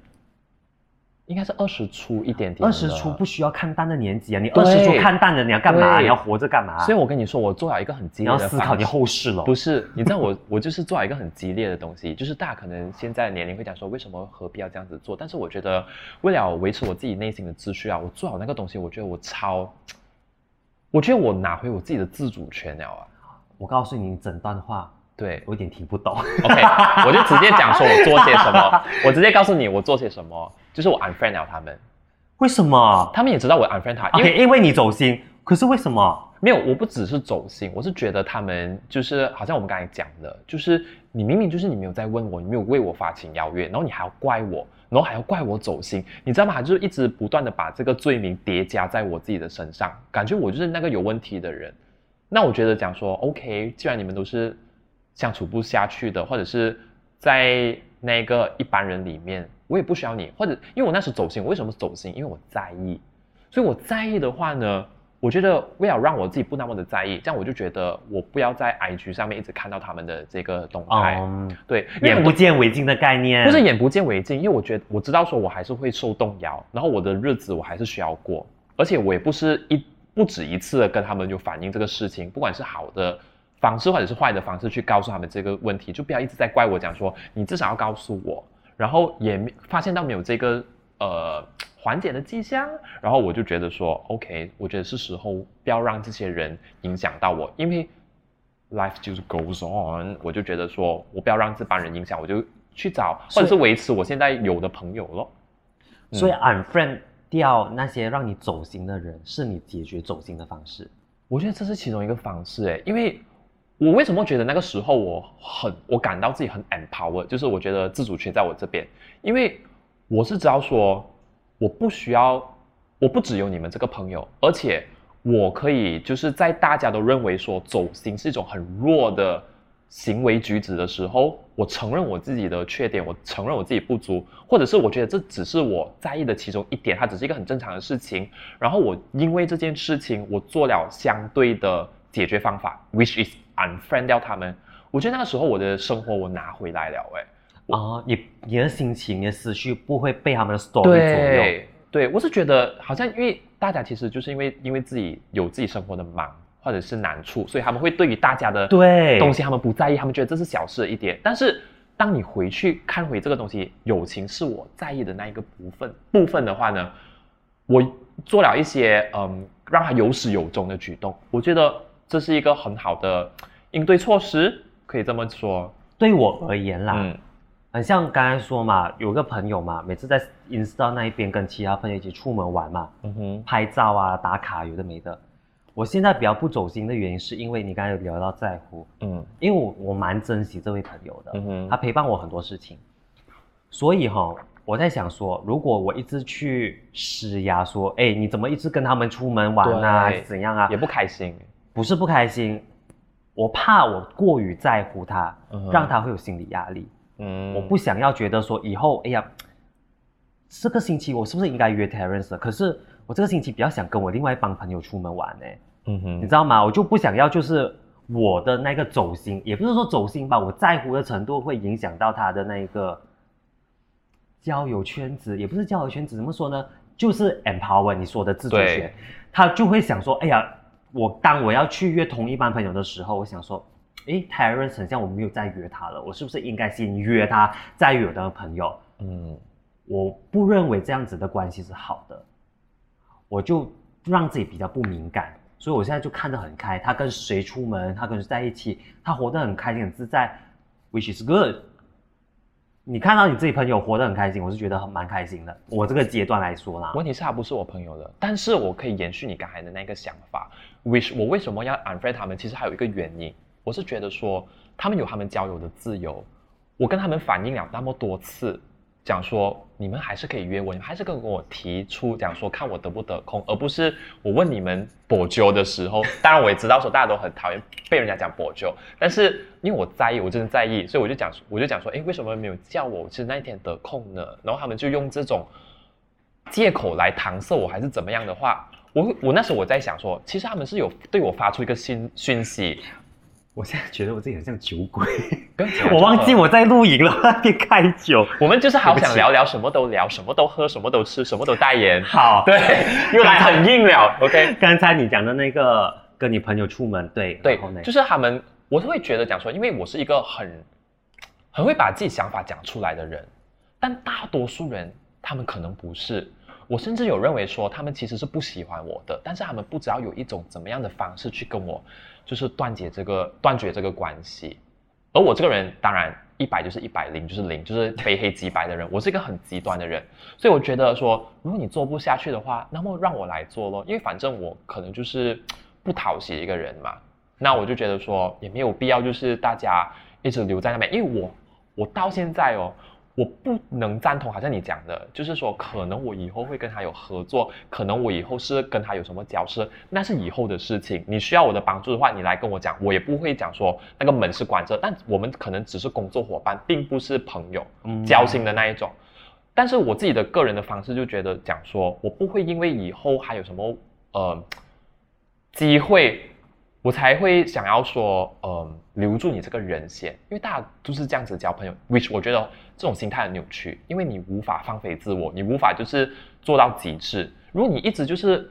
应该是二十出一点点，二十出不需要看淡的年纪啊！你对二十出看淡了，你要干嘛？你要活着干嘛？所以我跟你说，我做了一个很激烈的要思考你后事了。不是，你知道我我就是做了一个很激烈的东西，就是大家可能现在的年龄会讲说，为什么何必要这样子做？但是我觉得，为了维持我自己内心的秩序啊，我做好那个东西，我觉得我超，我觉得我拿回我自己的自主权了啊。我告诉你，整段话对我有点听不懂。，OK，我就直接讲说我做些什么，我直接告诉你我做些什么，就是我 unfriend 了他们，为什么他们也知道我 unfriend 他，因为因为你走心，可是为什么？没有，我不只是走心，我是觉得他们就是好像我们刚才讲的，就是你明明就是你没有在问我，你没有为我发起邀约，然后你还要怪我，然后还要怪我走心，你知道吗？就是一直不断的把这个罪名叠加在我自己的身上，感觉我就是那个有问题的人。那我觉得讲说，OK，既然你们都是相处不下去的，或者是在那个一般人里面，我也不需要你，或者因为我那时走心，我为什么走心？因为我在意，所以我在意的话呢，我觉得为了让我自己不那么的在意，这样我就觉得我不要在 IG 上面一直看到他们的这个动态，嗯，对，眼眼不见为净的概念，不是眼不见为净，因为我觉得我知道说我还是会受动摇，然后我的日子我还是需要过，而且我也不是一不止一次的跟他们有反映这个事情，不管是好的方式或者是坏的方式去告诉他们这个问题，就不要一直在怪我讲说你至少要告诉我，然后也没发现到没有这个呃缓解的迹象，然后我就觉得说 OK，我觉得是时候不要让这些人影响到我，因为 life 就是 goes on，我就觉得说我不要让这帮人影响，我就去找或者是维持我现在有的朋友咯。嗯所以 unfriend 掉那些让你走心的人，是你解决走心的方式。我觉得这是其中一个方式诶，因为我为什么觉得那个时候我很我感到自己很 empower，就是我觉得自主权在我这边，因为我是知道说我不需要，我不只有你们这个朋友，而且我可以就是在大家都认为说走心是一种很弱的行为举止的时候，我承认我自己的缺点，我承认我自己不足，或者是我觉得这只是我在意的其中一点，它只是一个很正常的事情。然后我因为这件事情，我做了相对的解决方法，which is unfriend 掉他们。我觉得那个时候我的生活我拿回来了、哎，啊、你你的心情、你的思绪不会被他们的 story 左右。对，我是觉得好像因为大家其实就是因为因为自己有自己生活的忙或者是难处，所以他们会对于大家的对东西他们不在意，他们觉得这是小事一点。但是当你回去看回这个东西，友情是我在意的那一个部分部分的话呢，我做了一些嗯让他有始有终的举动，我觉得这是一个很好的应对措施，可以这么说。对我而言啦，嗯很像刚才说嘛，有个朋友嘛，每次在 Insta 那一边跟其他朋友一起出门玩嘛，嗯哼，拍照啊、打卡，有的没的。我现在比较不走心的原因，是因为你刚才有聊到在乎，嗯因为我我蛮珍惜这位朋友的，嗯哼他陪伴我很多事情，所以哈、我在想说，如果我一直去施压说，哎，你怎么一直跟他们出门玩啊，怎样啊也？不开心。不是不开心，我怕我过于在乎他，嗯让他会有心理压力。嗯我不想要觉得说以后，哎呀，这个星期我是不是应该约 Terence？可是我这个星期比较想跟我另外一帮朋友出门玩呢、嗯哼你知道吗？我就不想要就是我的那个走心，也不是说走心吧，我在乎的程度会影响到他的那一个交友圈子，也不是交友圈子，怎么说呢？就是 empower 你说的自主权，他就会想说，哎呀，我当我要去约同一班朋友的时候，我想说，诶 t e r e n c e 很像我没有再约他了，我是不是应该先约他，再约我的朋友？嗯我不认为这样子的关系是好的，我就让自己比较不敏感，所以我现在就看得很开。他跟谁出门，他跟谁在一起，他活得很开心很自在，which is good。你看到你自己朋友活得很开心，我是觉得很蛮开心的。我这个阶段来说啦，问题是他不是我朋友的，但是我可以延续你刚才的那个想法。Which 我为什么要 unfriend 他们？其实还有一个原因，我是觉得说他们有他们交友的自由，我跟他们反映了那么多次，讲说你们还是可以约我，你们还是跟我提出讲说看我得不得空，而不是我问你们跛脚的时候。当然我也知道说大家都很讨厌被人家讲跛脚，但是因为我在意，我真的在意，所以我就讲我就讲说，哎，为什么没有叫我？其实那一天得空呢？然后他们就用这种借口来搪塞我，还是怎么样的话，我我那时候我在想说，其实他们是有对我发出一个讯讯息，我现在觉得我自己很像酒鬼，我忘记我在露营了，那边开酒。我们就是好想聊聊，什么都聊，什么都喝，什么都吃，什么都代言。好，对，又来很硬了。OK，刚才你讲的那个跟你朋友出门，对，对就是他们，我是会觉得讲说，因为我是一个很很会把自己想法讲出来的人，但大多数人他们可能不是。我甚至有认为说他们其实是不喜欢我的，但是他们不知道有一种怎么样的方式去跟我，就是断绝这个断绝这个关系。而我这个人当然一百就是一百，零就是零，就是非黑即白的人。我是一个很极端的人，所以我觉得说，如果你做不下去的话，那么让我来做咯，因为反正我可能就是不讨喜一个人嘛。那我就觉得说也没有必要，就是大家一直留在那边，因为我我到现在哦。我不能赞同，好像你讲的，就是说，可能我以后会跟他有合作，可能我以后是跟他有什么交涉，那是以后的事情。你需要我的帮助的话，你来跟我讲，我也不会讲说那个门是关着，但我们可能只是工作伙伴，并不是朋友、交心的那一种。但是我自己的个人的方式就觉得讲说，我不会因为以后还有什么呃机会。我才会想要说，嗯，留住你这个人先，因为大家都是这样子交朋友，which 我觉得这种心态很扭曲，因为你无法放飞自我，你无法就是做到极致。如果你一直就是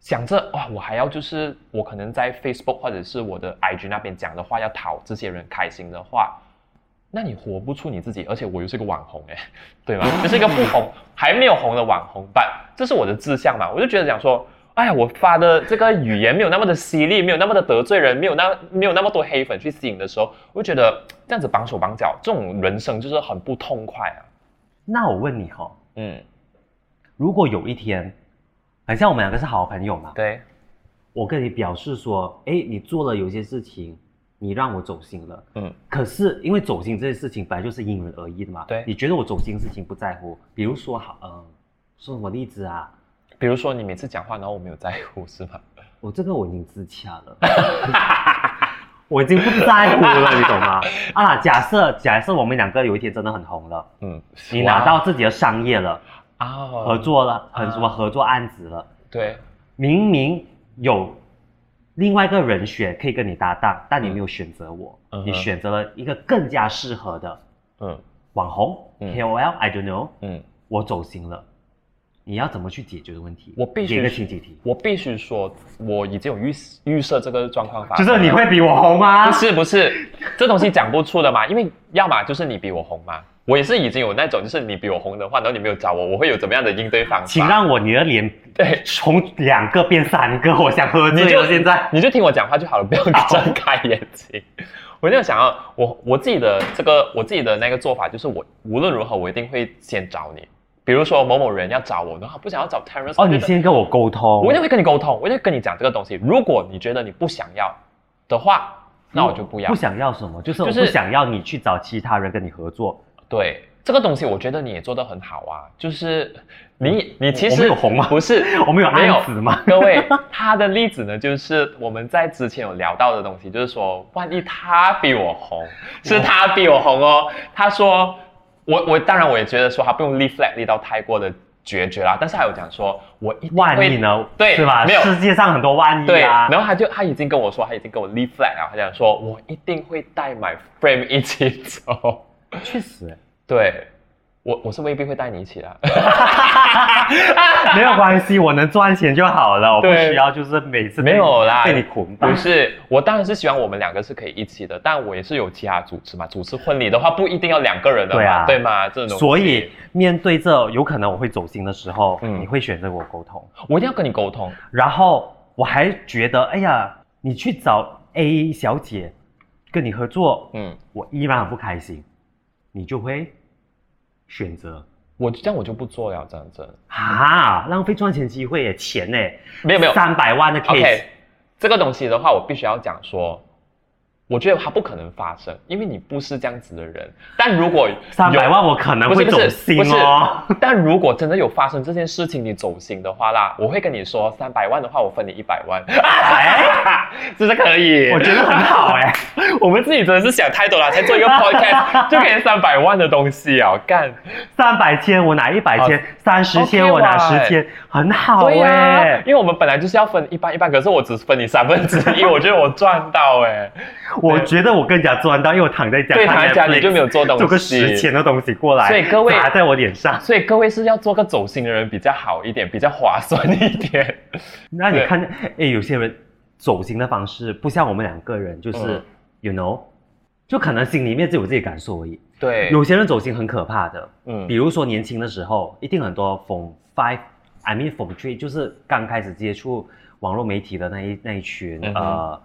想着哇，我还要就是我可能在 Facebook 或者是我的 IG 那边讲的话要讨这些人开心的话，那你活不出你自己。而且我又是个网红哎，对吗？就是一个不红还没有红的网红，but 这是我的志向嘛，我就觉得讲说。哎呀，我发的这个语言没有那么的犀利，没有那么的得罪人，没有那没有那么多黑粉去吸引的时候，我就觉得这样子绑手绑脚，这种人生就是很不痛快啊。那我问你哈，嗯，如果有一天，很像我们两个是好朋友嘛，对，我跟你表示说，哎，你做了有些事情，你让我走心了，嗯，可是因为走心这件事情本来就是因人而异的嘛，对，你觉得我走心事情不在乎，比如说好，嗯，说什么例子啊？比如说你每次讲话，然后我没有在乎，是吗？我这个我已经自洽了，我已经不在乎了，你懂吗？啊，假设假设我们两个有一天真的很红了，嗯，你拿到自己的商业了啊，合作了，很什么合作案子了，对，明明有另外一个人选可以跟你搭档，但你没有选择我，你选择了一个更加适合的，嗯，网红 KOL，I don't know，嗯，我走心了。你要怎么去解决的问题？我必须一个情景题。我必须说，我已经有预预设这个状况发生。就是你会比我红吗？不是不是，这东西讲不出的嘛。因为要么就是你比我红嘛。我也是已经有那种，就是你比我红的话，然后你没有找我，我会有怎么样的应对方法？请让我你的脸对从两个变三个，我想喝醉了。现在你就听我讲话就好了，不要睁开眼睛。我就想要我我自己的这个我自己的那个做法，就是我无论如何我一定会先找你。比如说某某人要找我的话，不想要找 Terence 哦，你先跟我沟通，我一定会跟你沟通，我一定会跟你讲这个东西。如果你觉得你不想要的话，那我就不要。不想要什么？就是就是不想要你去找其他人跟你合作。对这个东西，我觉得你也做得很好啊。就是你你其实有红吗？不是，我们有案子吗？各位，他的例子呢，就是我们在之前有聊到的东西，就是说，万一他比我红，是他比我红哦。他说。我我当然我也觉得说他不用立 flag 立到太过的决绝啦，但是还有讲说我一万一呢，对是吧？没有世界上很多万亿对，然后他就他已经跟我说他已经跟我立 flag 了，他讲说我一定会带 my frame 一起走，确实，对。我我是未必会带你一起的，没有关系，我能赚钱就好了，我不需要就是每次没有啦被你捆绑。不是，我当然是希望我们两个是可以一起的，但我也是有其他主持嘛，主持婚礼的话不一定要两个人的嘛，对吗？这种所以面对这有可能我会走心的时候，嗯你会选择我沟通，我一定要跟你沟通，然后我还觉得，哎呀，你去找 A 小姐跟你合作，嗯，我依然很不开心，你就会。选择我这样我就不做了，这样子啊，浪费赚钱机会耶，钱呢？没有没有，三百万的 case，这个东西的话，我必须要讲说。我觉得它不可能发生，因为你不是这样子的人。但如果三百万，我可能会走心哦。但如果真的有发生这件事情，你走心的话啦，我会跟你说，三百万的话，我分你一百万。哎，这是可以，我觉得很好哎。我们自己真的是想太多了，才做一个 podcast 就给三百万的东西啊！干三百千我拿一百千，三十天我拿十天，很好哎。因为我们本来就是要分一半一半，可是我只分你三分之一，我觉得我赚到哎。我觉得我更加赚到，因为我躺在家，对，躺在家里就没有做东西，做个十钱的东西过来，所以各位砸在我脸上，所以各位是要做个走心的人比较好一点，比较划算一点。那你看，哎，有些人走心的方式不像我们两个人，就是 you know，就可能心里面只有自己感受而已。对，有些人走心很可怕的，嗯。比如说年轻的时候，一定很多 from five，I mean from three，就是刚开始接触网络媒体的那一那一群、嗯呃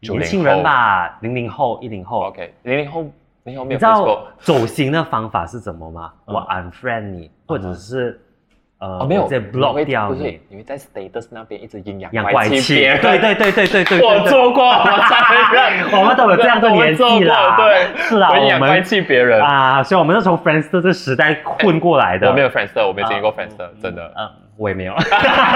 年轻人吧，零零后、一零后。OK，零零后零零后没有你知道走心的方法是什么吗？嗯。我 unfriend 你，或者是呃，哦没有我直接 block 掉不是你，你会在 status 那边一直阴阳养怪怪气。别人。对对对对对对对，我对做过，我承认，我们都有这样的年纪啦 对，是啊我阴阳怪气别人。啊，所以我们是从 Friendster 这时代混过来的。我没有 Friendster，我没有经历过啊 Friendster，真的嗯，我也没有。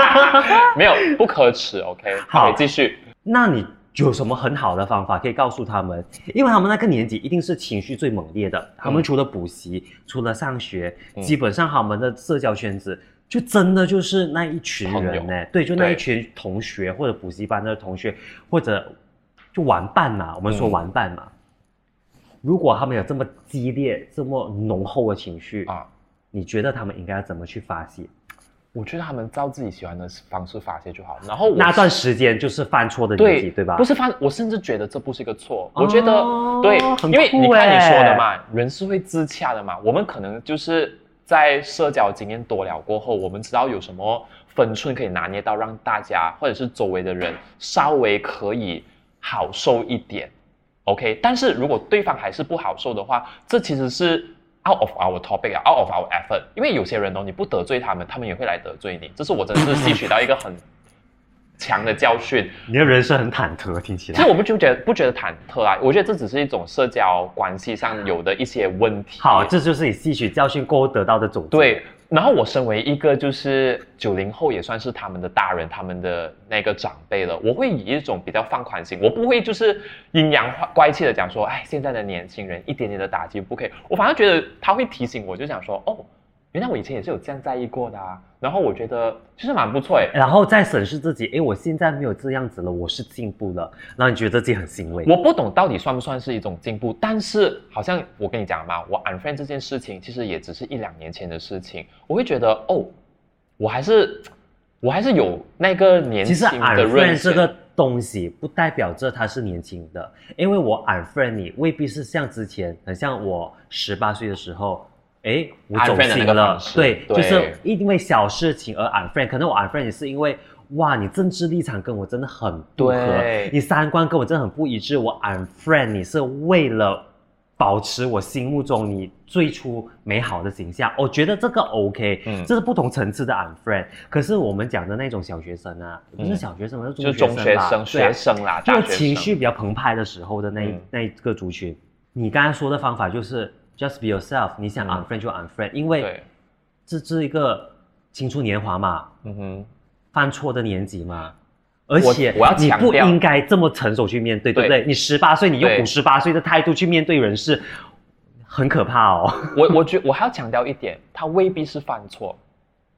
没有，不可耻。OK，好好，继续。那你有什么很好的方法可以告诉他们？因为他们那个年纪一定是情绪最猛烈的，他们除了补习，除了上学，嗯基本上他们的社交圈子就真的就是那一群人呢，对，就那一群同学或者补习班的同学，或者就玩伴嘛，我们说嗯玩伴嘛。如果他们有这么激烈、这么浓厚的情绪，啊，你觉得他们应该要怎么去发泄？我觉得他们照自己喜欢的方式发泄就好。然后那段时间就是犯错的年纪，对对吧？不是犯，我甚至觉得这不是一个错。哦我觉得对，因为酷你看你欸说的嘛，人是会自洽的嘛。我们可能就是在社交经验多了过后，我们知道有什么分寸可以拿捏到，让大家或者是周围的人稍微可以好受一点。OK，但是如果对方还是不好受的话，这其实是 out of our topic，out of our effort。因为有些人哦，你不得罪他们，他们也会来得罪你。这是我真的是吸取到一个很强的教训。你的人生很忐忑，听起来其实。我不就觉得不觉得忐忑啊，我觉得这只是一种社交关系上有的一些问题。好，这就是你吸取教训过后得到的总结。对。然后我身为一个就是九零后，也算是他们的大人，他们的那个长辈了，我会以一种比较放宽心，我不会就是阴阳怪气的讲说，哎，现在的年轻人一点点的打击不可以。我反而觉得他会提醒我，就想说，哦，原来我以前也是有这样在意过的啊。然后我觉得其实蛮不错哎。然后再审视自己，哎，我现在没有这样子了，我是进步了，然后你觉得自己很欣慰。我不懂到底算不算是一种进步，但是好像我跟你讲嘛，我 unfriend 这件事情其实也只是一两年前的事情，我会觉得哦，我还是我还是有那个年轻的韧 unfriend 性。这个东西不代表着他是年轻的，因为我 unfriend 你未必是像之前，很像我十八岁的时候，诶，我走心了对，对就是因为小事情而 unfriend，可能我 unfriend 你是因为。哇，你政治立场跟我真的很不合，你三观跟我真的很不一致。我 unfriend 你是为了保持我心目中你最初美好的形象，我觉得这个 OK，嗯这是不同层次的 unfriend。可是我们讲的那种小学生啊，不是嗯小学生，是就是中学生、学生啦，就情绪比较澎湃的时候的那一、嗯那一个族群。你刚才说的方法就是 just be yourself，你想嗯 unfriend 就 unfriend，因为对，这是一个青春年华嘛，嗯哼，犯错的年纪嘛。而且我要你不应该这么成熟去面对，对不对对？你十八岁，你用五十八岁的态度去面对人事，很可怕哦。我我觉我还要强调一点，他未必是犯错，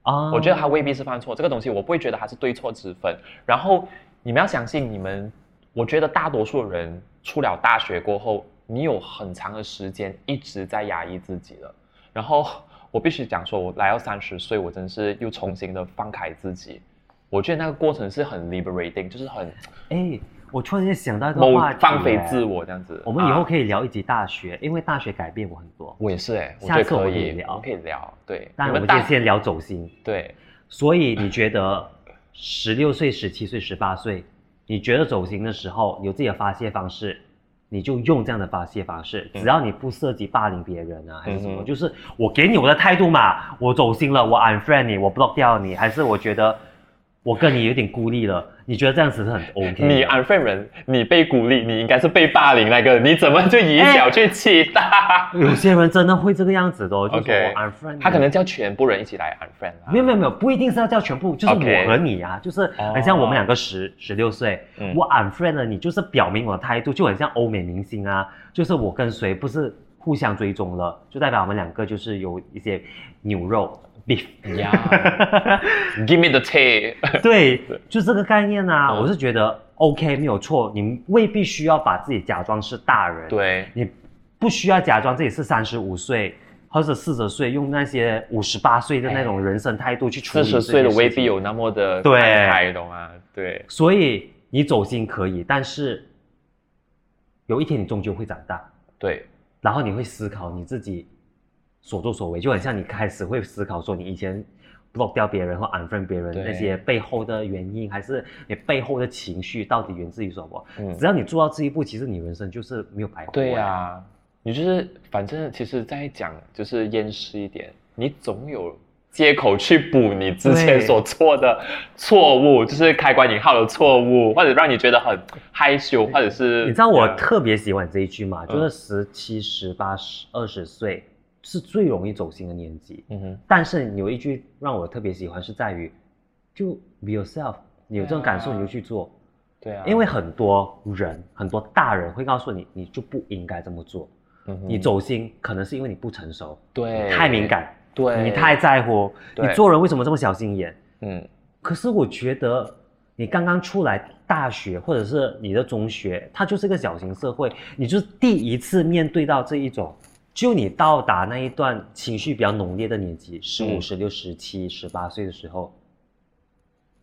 啊我觉得他未必是犯错，这个东西我不会觉得他是对错之分。然后你们要相信，你们，我觉得大多数人出了大学过后，你有很长的时间一直在压抑自己了。然后我必须讲说，我来到三十岁，我真是又重新的放开自己。我觉得那个过程是很 liberating，就是很哎，我突然间想到一个某话题，放飞自。我这样子。我们以后啊可以聊一集大学，因为大学改变我很多。我也是哎、我下次可以，我们可以聊我可以聊。对，但我们今天先聊走心。对所以你觉得十六岁、十七岁、十八岁，你觉得走心的时候有自己的发泄方式，你就用这样的发泄方式，嗯只要你不涉及霸凌别人啊，还是什么，嗯就是我给你我的态度嘛，我走心了，我 unfriend 你，我 block 掉你，还是我觉得我跟你有点孤立了，你觉得这样子是很 OK 的？你 unfriend 人，你被孤立，你应该是被霸凌那个，你怎么就以小 去欺大？有些人真的会这个样子的、哦，就是 unfriend 你他可能叫全部人一起来 unfriend 啊。没有没有没有，不一定是要叫全部，就是我和你啊就是哦很像我们两个十十六岁，嗯。我 unfriend 了你，就是表明我的态度，就很像欧美明星啊，就是我跟谁不是互相追踪了，就代表我们两个就是有一些牛肉 beef，呀，Give me the tea。对对，就这个概念啊，嗯我是觉得 OK 没有错，你未必需要把自己假装是大人，，对，你不需要假装自己是三十五岁。或者四十岁，用那些五十八岁的那种人生态度去处理四十岁的未必有那么的对懂吗？对，所以你走心可以，但是有一天你终究会长大。对，然后你会思考你自己所作所为，就很像你开始会思考说你以前 block 掉别人或 unfriend 别人那些背后的原因，还是你背后的情绪到底源自于什么？嗯只要你做到这一步，其实你人生就是没有白活。对呀、你就是反正其实在讲就是厌世一点，你总有借口去补你之前所做的错误，就是开关引号的错误，或者让你觉得很害羞，或者是你知道我嗯特别喜欢这一句吗？嗯就是十七、十八、十二十岁是最容易走心的年纪。嗯哼但是有一句让我特别喜欢，是在于就 be yourself，你有这种感受你就去做。对啊，因为很多人，很多大人会告诉你，你就不应该这么做。嗯哼你走心，可能是因为你不成熟，对太敏感，对你太在乎，对你做人为什么这么小心眼？嗯可是我觉得你刚刚出来大学或者是你的中学，它就是个小型社会，你就是第一次面对到这一种，就你到达那一段情绪比较浓烈的年纪，十五、嗯。十六、十七、十八岁的时候，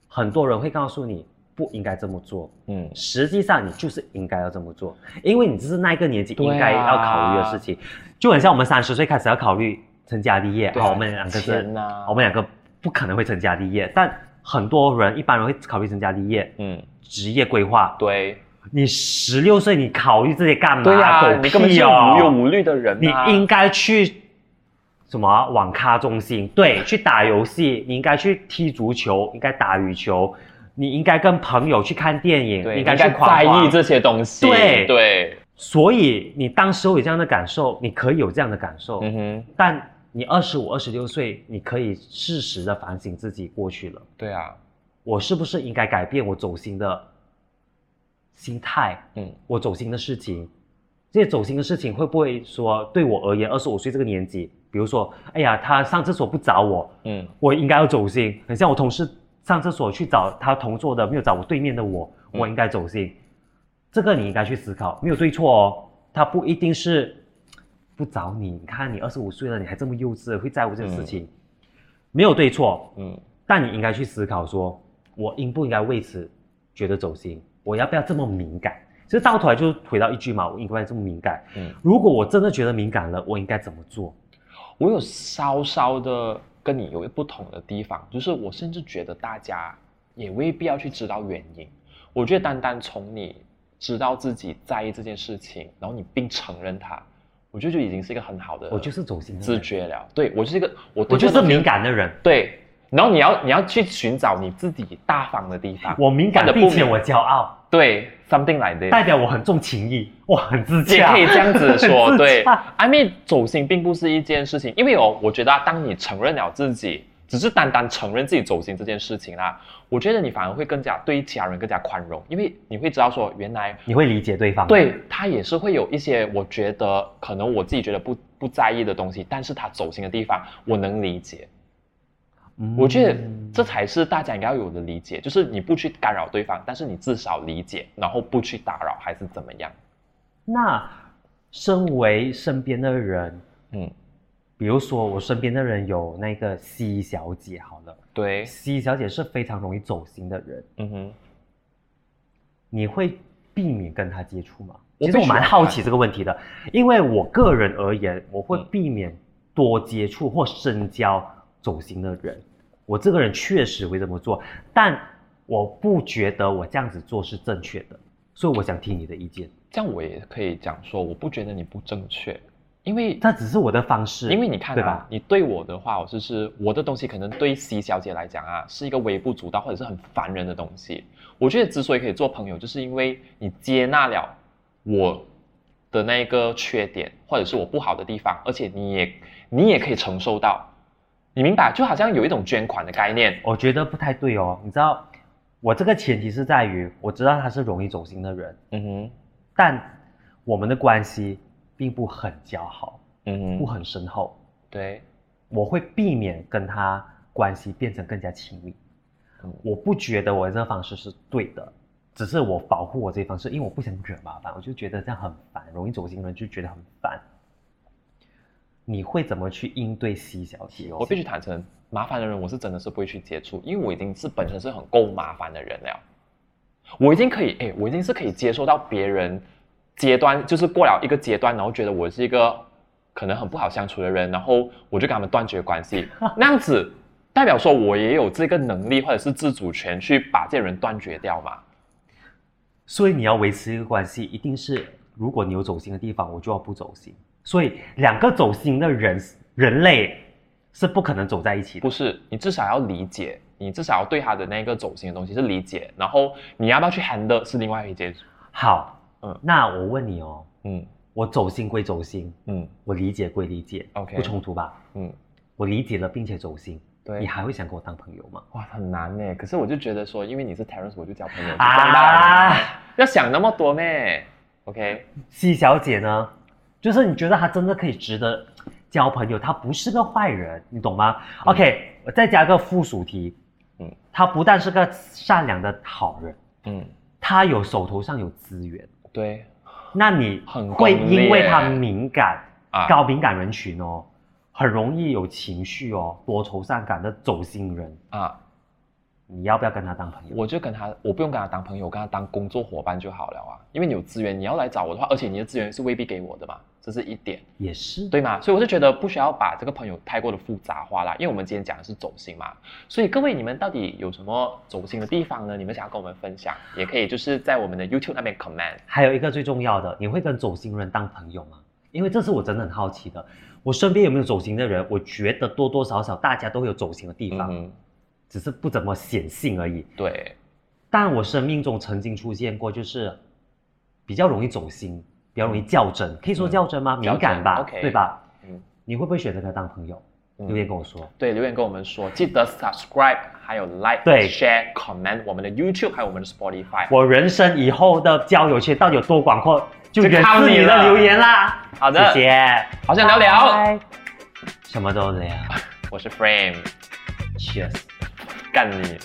很多人会告诉你不应该这么做，嗯。实际上你就是应该要这么做，因为你这是那个年纪应该要考虑的事情，就很像我们三十岁开始要考虑成家立业，好，我们两个是我们两个不可能会成家立业，但很多人一般人会考虑成家立业、嗯。职业规划。对你十六岁，你考虑这些干嘛？对呀、狗你根本就屁哦无忧无虑的人、你啊，应该去什么啊网咖中心？对，去打游戏。你应该去踢足球，应该打羽球。你应该跟朋友去看电影，应该去在意这些东西，对对，所以你当时候有这样的感受，你可以有这样的感受，嗯哼，但你二十五、二十六岁，你可以适时的反省自己过去了，对啊，我是不是应该改变我走心的心态？嗯我走心的事情，这些走心的事情会不会说对我而言，二十五岁这个年纪，比如说，哎呀，他上厕所不找我，嗯我应该要走心。很像我同事上厕所去找他同桌的，没有找我对面的我，嗯我应该走心。这个你应该去思考，没有对错哦。他不一定是不找你，你看你二十五岁了，你还这么幼稚，会在乎这个事情，没有对错。嗯但你应该去思考说，我应不应该为此觉得走心？我要不要这么敏感？其实到头来就回到一句嘛，我应该这么敏感。嗯，如果我真的觉得敏感了，我应该怎么做？我有稍稍的跟你有不同的地方，就是我甚至觉得大家也未必要去知道原因。我觉得单单从你知道自己在意这件事情，然后你并承认它，我觉得就已经是一个很好的我就是走心的自觉了。对我就是一个我对我就是敏感的人。对，然后你要你要去寻找你自己大方的地方。我敏感或者不敏并且我骄傲，对 something like this。代表我很重情义，我很自也洽。可以这样子说，自对洽，I mean，走心并不是一件事情，因为哦，我觉得、啊、当你承认了自己，只是单单承认自己走心这件事情啦，我觉得你反而会更加对其他人更加宽容，因为你会知道说，原来你会理解对方。对他也是会有一些我觉得可能我自己觉得不不在意的东西，但是他走心的地方，我能理解。嗯我觉得这才是大家应该要有的理解，就是你不去干扰对方，但是你至少理解，然后不去打扰，还是怎么样？那身为身边的人，嗯，比如说我身边的人有那个 C 小姐，好了对，，C 小姐是非常容易走心的人，嗯哼。你会避免跟她接触吗？其实我蛮好奇这个问题的，因为我个人而言，我会嗯避免多接触或深交走心的人。我这个人确实会这么做，但我不觉得我这样子做是正确的，所以我想听你的意见。这样我也可以讲说，我不觉得你不正确，因为这只是我的方式，因为你看啊对吧，？你对我的话，我就是我的东西，可能对 C 小姐来讲啊，是一个微不足道或者是很烦人的东西。我觉得之所以可以做朋友，就是因为你接纳了我的那个缺点，或者是我不好的地方，而且你也你也可以承受到，你明白？就好像有一种捐款的概念，我觉得不太对哦。你知道，我这个前提是在于我知道他是容易走心的人，嗯哼，但我们的关系并不很交好，嗯哼，不很深厚。对，我会避免跟他关系变成更加亲密。嗯我不觉得我的这个方式是对的，只是我保护我这方式，因为我不想惹麻烦，我就觉得这样很烦，容易走心的人就觉得很烦。你会怎么去应对 C 小姐哦？我必须坦诚，麻烦的人我是真的是不会去接触，因为我已经是本身是很够麻烦的人了。我已经可以，哎，我已经是可以接受到别人阶段，就是过了一个阶段，然后觉得我是一个可能很不好相处的人，然后我就跟他们断绝关系，那样子代表说我也有这个能力或者是自主权去把这些人断绝掉嘛？所以你要维持一个关系，一定是如果你有走心的地方，我就要不走心。所以两个走心的人人类是不可能走在一起的。不是，你至少要理解，你至少要对他的那个走心的东西是理解，然后你要不要去 handle 是另外一件事。好，嗯嗯，那我问你哦，嗯我走心归走心，嗯我理解归理解 OK 不冲突吧？嗯，我理解了并且走心，对。你还会想跟我当朋友吗？哇，很难呢。可是我就觉得说，因为你是 Terence，我就交朋友，就这样吧啊，要想那么多咩？OK，C 小姐呢？就是你觉得他真的可以值得交朋友，他不是个坏人，你懂吗、o k 我再加个附属题，嗯。他，不但是个善良的好人，嗯，他有手头上有资源，对。那你很会因为他敏感，啊，高敏感人群哦，很容易有情绪哦，多愁善感的走心人，啊，你要不要跟他当朋友？我就跟他，我不用跟他当朋友，我跟他当工作伙伴就好了啊。因为你有资源，你要来找我的话，而且你的资源是未必给我的嘛，这是一点，也是，对吗？所以我就觉得不需要把这个朋友太过的复杂化啦，因为我们今天讲的是走心嘛。所以各位，你们到底有什么走心的地方呢？你们想要跟我们分享，也可以就是在我们的 YouTube 那边 comment。还有一个最重要的，你会跟走心人当朋友吗？因为这是我真的很好奇的。我身边有没有走心的人？我觉得多多少少大家都会有走心的地方，只是不怎么显性而已。对，但我生命中曾经出现过，就是比较容易走心，比较容易较真，可以说较真吗？嗯敏感吧对吧？嗯你会不会选择跟他当朋友？嗯留言跟我说。对，留言跟我们说，记得 subscribe，还有 like、对 share、comment 我们的 YouTube，还有我们的 Spotify。我人生以后的交友圈到底有多广阔，就靠你了自你的留言啦。好的，谢谢，好想聊聊。拜什么都聊 我是 Frame，，Cheers。干你。